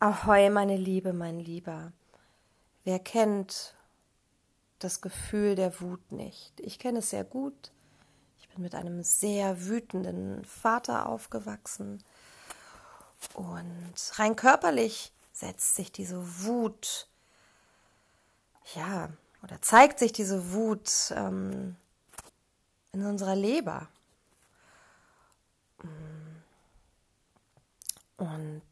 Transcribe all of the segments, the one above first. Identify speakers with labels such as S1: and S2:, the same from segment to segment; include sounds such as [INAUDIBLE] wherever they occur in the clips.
S1: Ahoi, meine Liebe, mein Lieber. Wer kennt das Gefühl der Wut nicht? Ich kenne es sehr gut. Ich bin mit einem sehr wütenden Vater aufgewachsen. Und rein körperlich setzt sich diese Wut, ja, oder zeigt sich diese Wut ähm, in unserer Leber. Und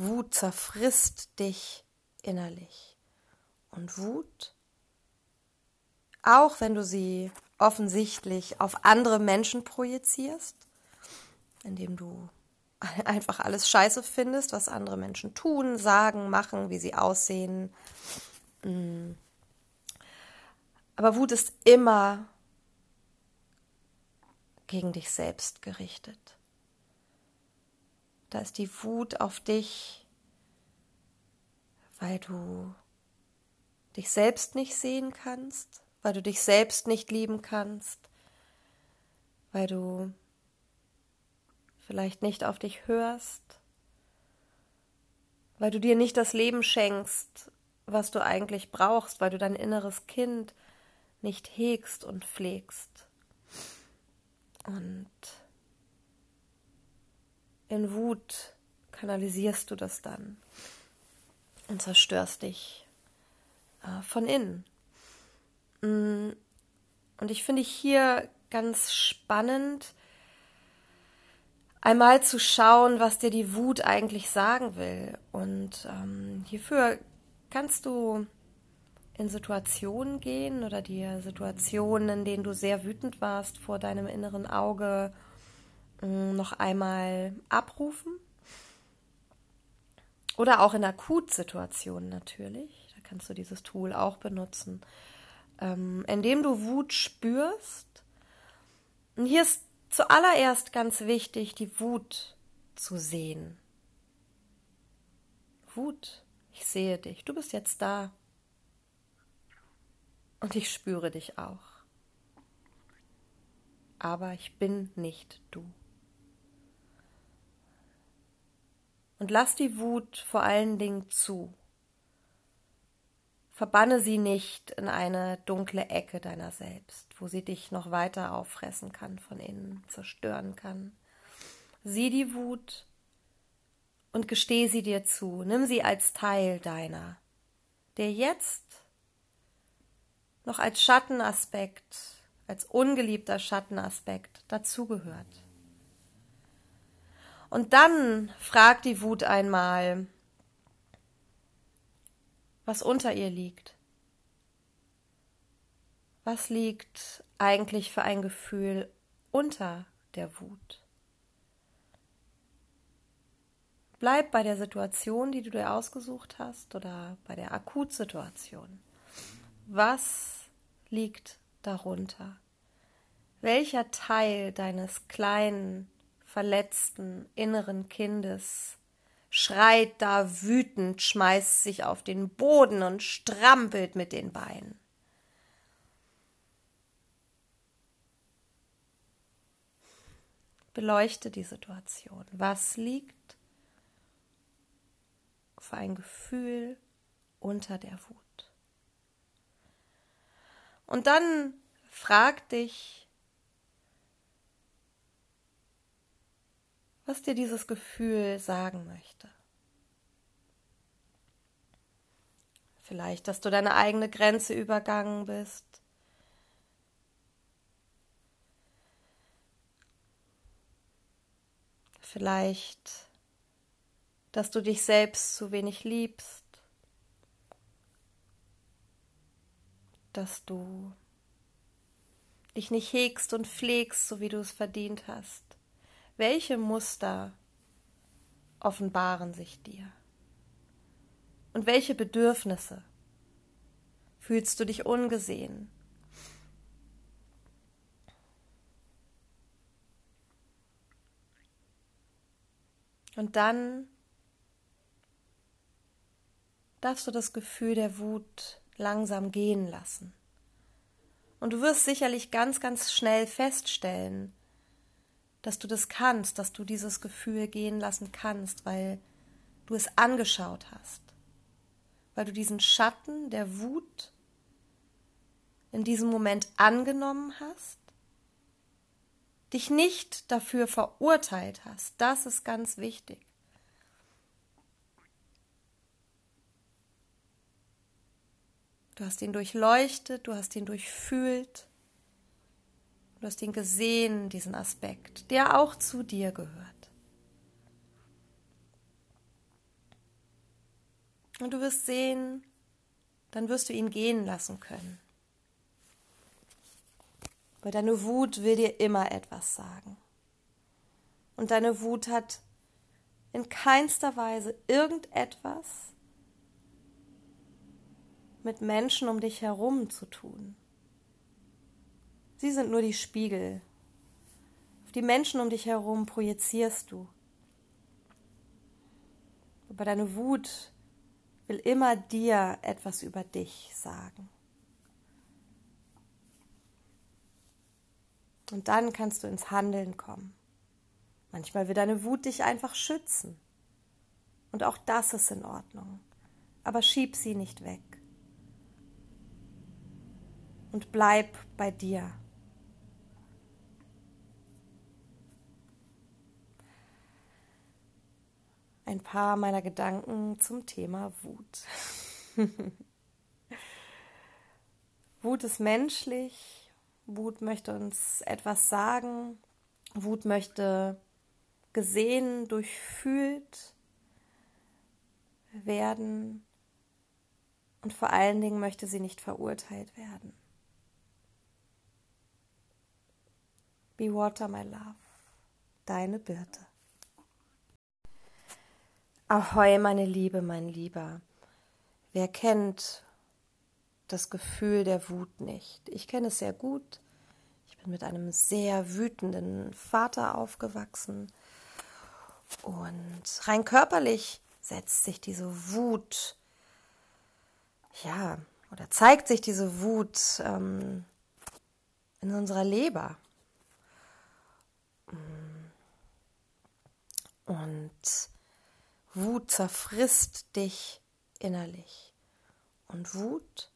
S1: Wut zerfrisst dich innerlich. Und Wut, auch wenn du sie offensichtlich auf andere Menschen projizierst, indem du [LAUGHS] einfach alles scheiße findest, was andere Menschen tun, sagen, machen, wie sie aussehen. Mm. Aber Wut ist immer gegen dich selbst gerichtet. Da ist die Wut auf dich, weil du dich selbst nicht sehen kannst, weil du dich selbst nicht lieben kannst, weil du vielleicht nicht auf dich hörst, weil du dir nicht das Leben schenkst, was du eigentlich brauchst, weil du dein inneres Kind nicht hegst und pflegst. Und in Wut kanalisierst du das dann und zerstörst dich äh, von innen. Mm, und ich finde hier ganz spannend, einmal zu schauen, was dir die Wut eigentlich sagen will. Und ähm, hierfür kannst du in Situationen gehen oder dir Situationen, in denen du sehr wütend warst, vor deinem inneren Auge noch einmal abrufen. Oder auch in Akutsituationen natürlich. Da kannst du dieses Tool auch benutzen. Ähm, indem du Wut spürst. Und hier ist zuallererst ganz wichtig, die Wut zu sehen. Wut, ich sehe dich. Du bist jetzt da. Und ich spüre dich auch. Aber ich bin nicht du. Und lass die Wut vor allen Dingen zu. Verbanne sie nicht in eine dunkle Ecke deiner selbst, wo sie dich noch weiter auffressen kann, von innen zerstören kann. Sieh die Wut und gesteh sie dir zu. Nimm sie als Teil deiner, der jetzt noch als Schattenaspekt, als ungeliebter Schattenaspekt dazugehört. Und dann fragt die Wut einmal, was unter ihr liegt. Was liegt eigentlich für ein Gefühl unter der Wut? Bleib bei der Situation, die du dir ausgesucht hast oder bei der Akutsituation. Was liegt darunter? Welcher Teil deines kleinen verletzten inneren Kindes, schreit da wütend, schmeißt sich auf den Boden und strampelt mit den Beinen. Beleuchte die Situation. Was liegt für ein Gefühl unter der Wut? Und dann frag dich, was dir dieses Gefühl sagen möchte. Vielleicht, dass du deine eigene Grenze übergangen bist. Vielleicht, dass du dich selbst zu wenig liebst. Dass du dich nicht hegst und pflegst, so wie du es verdient hast. Welche Muster offenbaren sich dir? Und welche Bedürfnisse? Fühlst du dich ungesehen? Und dann darfst du das Gefühl der Wut langsam gehen lassen. Und du wirst sicherlich ganz, ganz schnell feststellen, dass du das kannst, dass du dieses Gefühl gehen lassen kannst, weil du es angeschaut hast, weil du diesen Schatten der Wut in diesem Moment angenommen hast, dich nicht dafür verurteilt hast. Das ist ganz wichtig. Du hast ihn durchleuchtet, du hast ihn durchfühlt, du hast ihn gesehen, diesen Aspekt, der auch zu dir gehört. Und du wirst sehen, dann wirst du ihn gehen lassen können. Weil deine Wut will dir immer etwas sagen. Und deine Wut hat in keinster Weise irgendetwas mit Menschen um dich herum zu tun. Sie sind nur die Spiegel. Auf die Menschen um dich herum projizierst du. Aber deine Wut will immer dir etwas über dich sagen. Und dann kannst du ins Handeln kommen. Manchmal will deine Wut dich einfach schützen. Und auch das ist in Ordnung. Aber schieb sie nicht weg. Und bleib bei dir. Ein paar meiner Gedanken zum Thema Wut. [LAUGHS] Wut ist menschlich, Wut möchte uns etwas sagen, Wut möchte gesehen, durchfühlt werden und vor allen Dingen möchte sie nicht verurteilt werden. Be Water, my love, deine Birte. Ahoi, meine Liebe, mein Lieber. Wer kennt das Gefühl der Wut nicht? Ich kenne es sehr gut. Ich bin mit einem sehr wütenden Vater aufgewachsen. Und rein körperlich setzt sich diese Wut, ja, oder zeigt sich diese Wut ähm, in unserer Leber. Und Wut zerfrisst dich innerlich. Und Wut,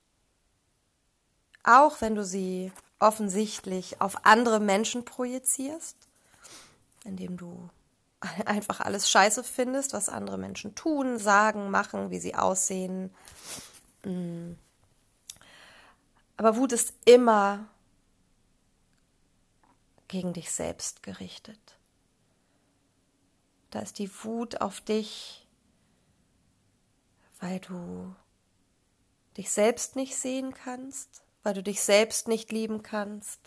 S1: auch wenn du sie offensichtlich auf andere Menschen projizierst, indem du [LAUGHS] einfach alles scheiße findest, was andere Menschen tun, sagen, machen, wie sie aussehen. Mm. Aber Wut ist immer gegen dich selbst gerichtet. Da ist die Wut auf dich, weil du dich selbst nicht sehen kannst, weil du dich selbst nicht lieben kannst,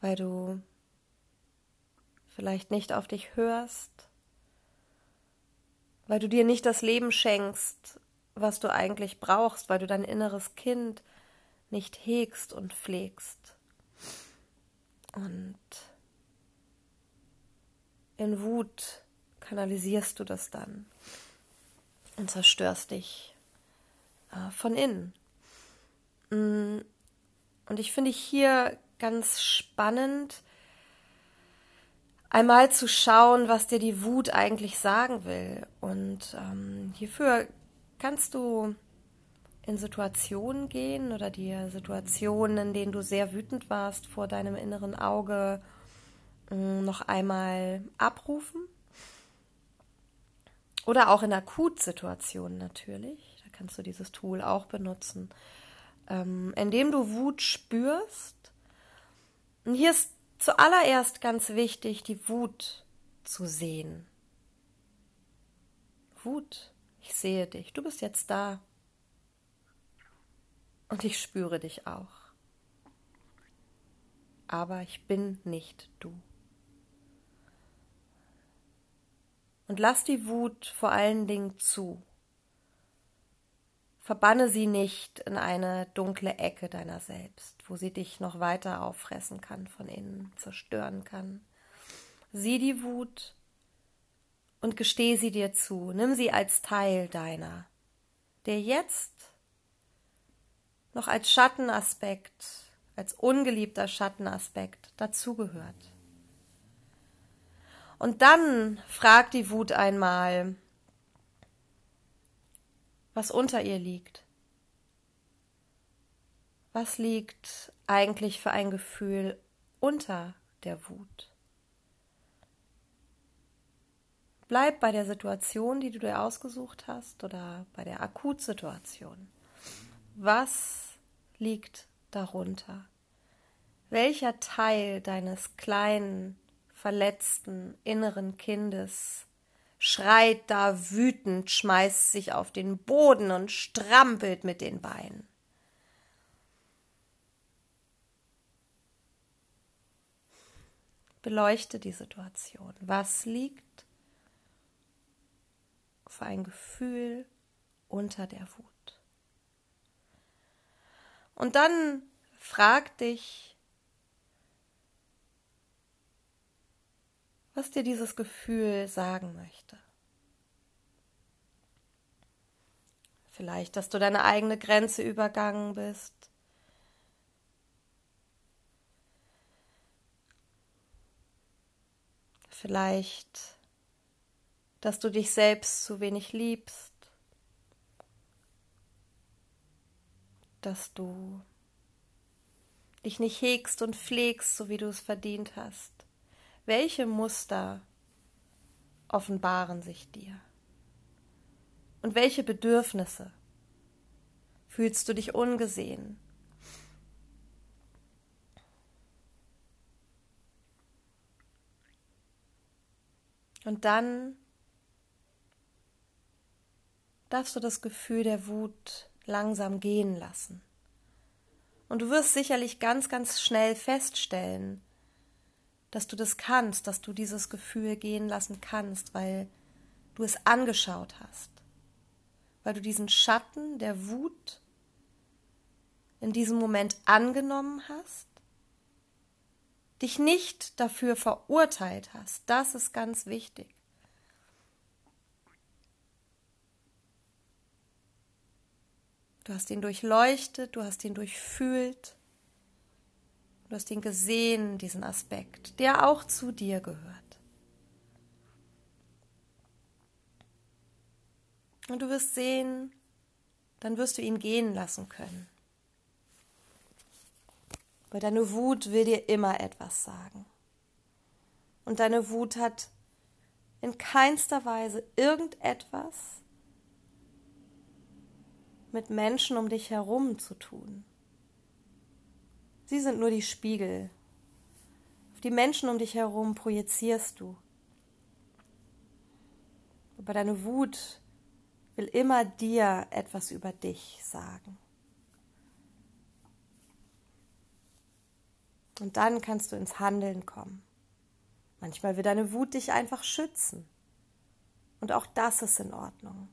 S1: weil du vielleicht nicht auf dich hörst, weil du dir nicht das Leben schenkst, was du eigentlich brauchst, weil du dein inneres Kind nicht hegst und pflegst. Und in Wut kanalisierst du das dann und zerstörst dich äh, von innen. Mm, und ich finde hier ganz spannend, einmal zu schauen, was dir die Wut eigentlich sagen will. Und ähm, hierfür kannst du in Situationen gehen oder dir Situationen, in denen du sehr wütend warst, vor deinem inneren Auge noch einmal abrufen. Oder auch in Akutsituationen natürlich. Da kannst du dieses Tool auch benutzen. Ähm, indem du Wut spürst. Und hier ist zuallererst ganz wichtig, die Wut zu sehen. Wut, ich sehe dich, du bist jetzt da. Und ich spüre dich auch. Aber ich bin nicht du. Und lass die Wut vor allen Dingen zu. Verbanne sie nicht in eine dunkle Ecke deiner selbst, wo sie dich noch weiter auffressen kann von innen, zerstören kann. Sieh die Wut und gesteh sie dir zu, nimm sie als Teil deiner, der jetzt noch als Schattenaspekt, als ungeliebter Schattenaspekt dazugehört. Und dann fragt die Wut einmal, was unter ihr liegt. Was liegt eigentlich für ein Gefühl unter der Wut? Bleib bei der Situation, die du dir ausgesucht hast oder bei der Akutsituation. Was liegt darunter? Welcher Teil deines kleinen, verletzten inneren Kindes schreit da wütend, schmeißt sich auf den Boden und strampelt mit den Beinen? Beleuchte die Situation. Was liegt für ein Gefühl unter der Wut? Und dann frag dich, was dir dieses Gefühl sagen möchte. Vielleicht, dass du deine eigene Grenze übergangen bist. Vielleicht, dass du dich selbst zu wenig liebst. Dass du dich nicht hegst und pflegst, so wie du es verdient hast. Welche Muster offenbaren sich dir? Und welche Bedürfnisse? Fühlst du dich ungesehen? Und dann darfst du das Gefühl der Wut langsam gehen lassen. Und du wirst sicherlich ganz, ganz schnell feststellen, dass du das kannst, dass du dieses Gefühl gehen lassen kannst, weil du es angeschaut hast, weil du diesen Schatten der Wut in diesem Moment angenommen hast dich nicht dafür verurteilt hast. Das ist ganz wichtig. Du hast ihn durchleuchtet, du hast ihn durchfühlt, du hast ihn gesehen, diesen Aspekt, der auch zu dir gehört. Und du wirst sehen, dann wirst du ihn gehen lassen können. Weil deine Wut will dir immer etwas sagen. Und deine Wut hat in keinster Weise irgendetwas mit Menschen um dich herum zu tun. Sie sind nur die Spiegel. Auf die Menschen um dich herum projizierst du. Aber deine Wut will immer dir etwas über dich sagen. Und dann kannst du ins Handeln kommen. Manchmal will deine Wut dich einfach schützen. Und auch das ist in Ordnung.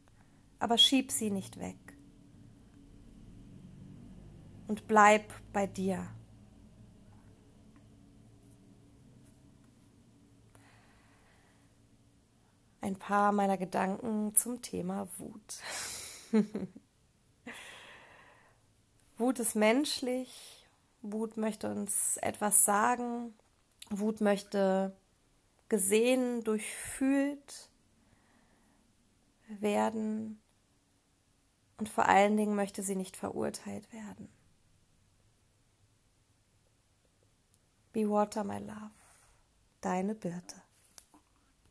S1: Aber schieb sie nicht weg. Und bleib bei dir. Ein paar meiner Gedanken zum Thema Wut. [LAUGHS] Wut ist menschlich, Wut möchte uns etwas sagen. Wut möchte gesehen, durchfühlt werden. Und vor allen Dingen möchte sie nicht verurteilt werden. Be Water, my love. Deine Birte.